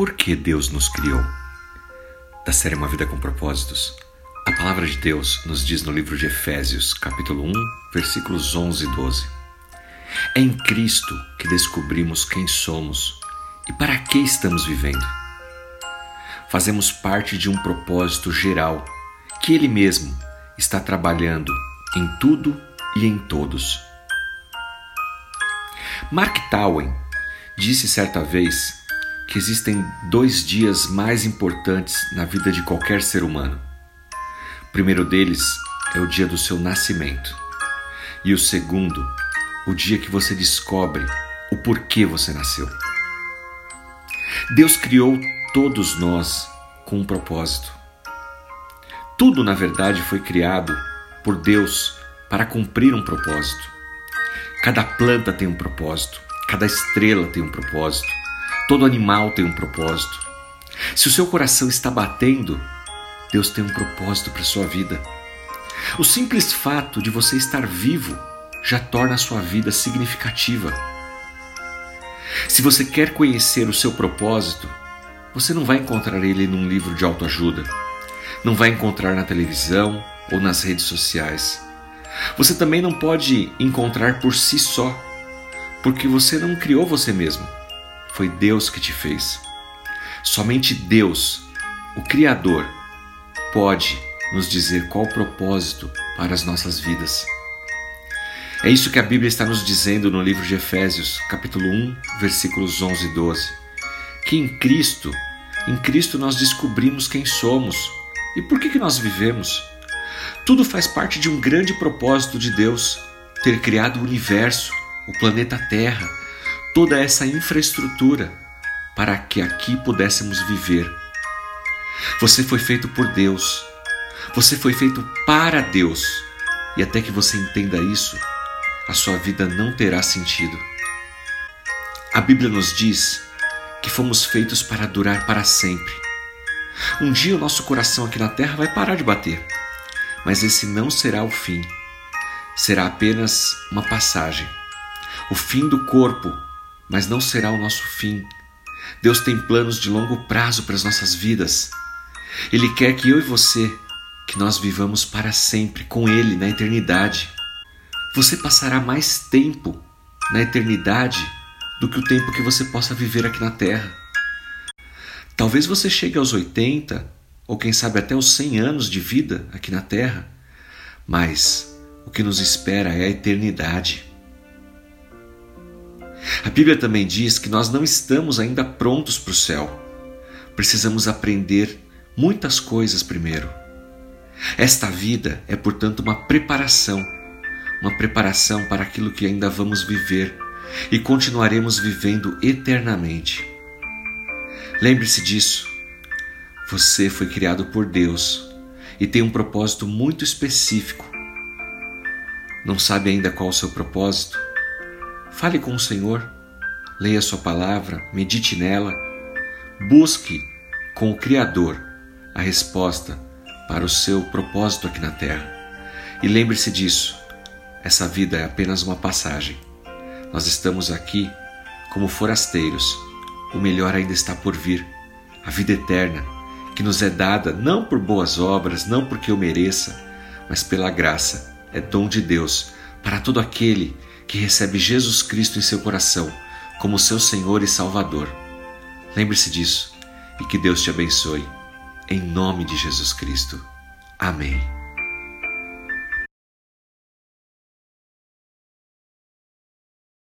Por que Deus nos criou? Da série Uma Vida com Propósitos, a palavra de Deus nos diz no livro de Efésios, capítulo 1, versículos 11 e 12. É em Cristo que descobrimos quem somos e para que estamos vivendo. Fazemos parte de um propósito geral que Ele mesmo está trabalhando em tudo e em todos. Mark Twain disse certa vez que existem dois dias mais importantes na vida de qualquer ser humano. O primeiro deles é o dia do seu nascimento, e o segundo, o dia que você descobre o porquê você nasceu. Deus criou todos nós com um propósito. Tudo, na verdade, foi criado por Deus para cumprir um propósito. Cada planta tem um propósito, cada estrela tem um propósito, todo animal tem um propósito. Se o seu coração está batendo, Deus tem um propósito para a sua vida. O simples fato de você estar vivo já torna a sua vida significativa. Se você quer conhecer o seu propósito, você não vai encontrar ele num livro de autoajuda, não vai encontrar na televisão ou nas redes sociais. Você também não pode encontrar por si só, porque você não criou você mesmo. Foi Deus que te fez. Somente Deus, o Criador, pode nos dizer qual o propósito para as nossas vidas. É isso que a Bíblia está nos dizendo no livro de Efésios, capítulo 1, versículos 11 e 12. Que em Cristo, em Cristo nós descobrimos quem somos e por que, que nós vivemos. Tudo faz parte de um grande propósito de Deus, ter criado o universo, o planeta Terra, toda essa infraestrutura para que aqui pudéssemos viver. Você foi feito por Deus, você foi feito para Deus, e até que você entenda isso, a sua vida não terá sentido. A Bíblia nos diz que fomos feitos para durar para sempre. Um dia o nosso coração aqui na terra vai parar de bater mas esse não será o fim. Será apenas uma passagem. O fim do corpo, mas não será o nosso fim. Deus tem planos de longo prazo para as nossas vidas. Ele quer que eu e você, que nós vivamos para sempre com Ele na eternidade. Você passará mais tempo na eternidade do que o tempo que você possa viver aqui na Terra. Talvez você chegue aos 80 ou quem sabe até os 100 anos de vida aqui na Terra, mas o que nos espera é a eternidade. A Bíblia também diz que nós não estamos ainda prontos para o céu. Precisamos aprender muitas coisas primeiro. Esta vida é, portanto, uma preparação, uma preparação para aquilo que ainda vamos viver e continuaremos vivendo eternamente. Lembre-se disso. Você foi criado por Deus e tem um propósito muito específico. Não sabe ainda qual o seu propósito? Fale com o Senhor, leia Sua palavra, medite nela, busque com o Criador a resposta para o seu propósito aqui na Terra. E lembre-se disso: essa vida é apenas uma passagem. Nós estamos aqui como forasteiros, o melhor ainda está por vir a vida eterna que nos é dada não por boas obras, não porque eu mereça, mas pela graça, é dom de Deus para todo aquele que recebe Jesus Cristo em seu coração como seu Senhor e Salvador. Lembre-se disso e que Deus te abençoe. Em nome de Jesus Cristo. Amém.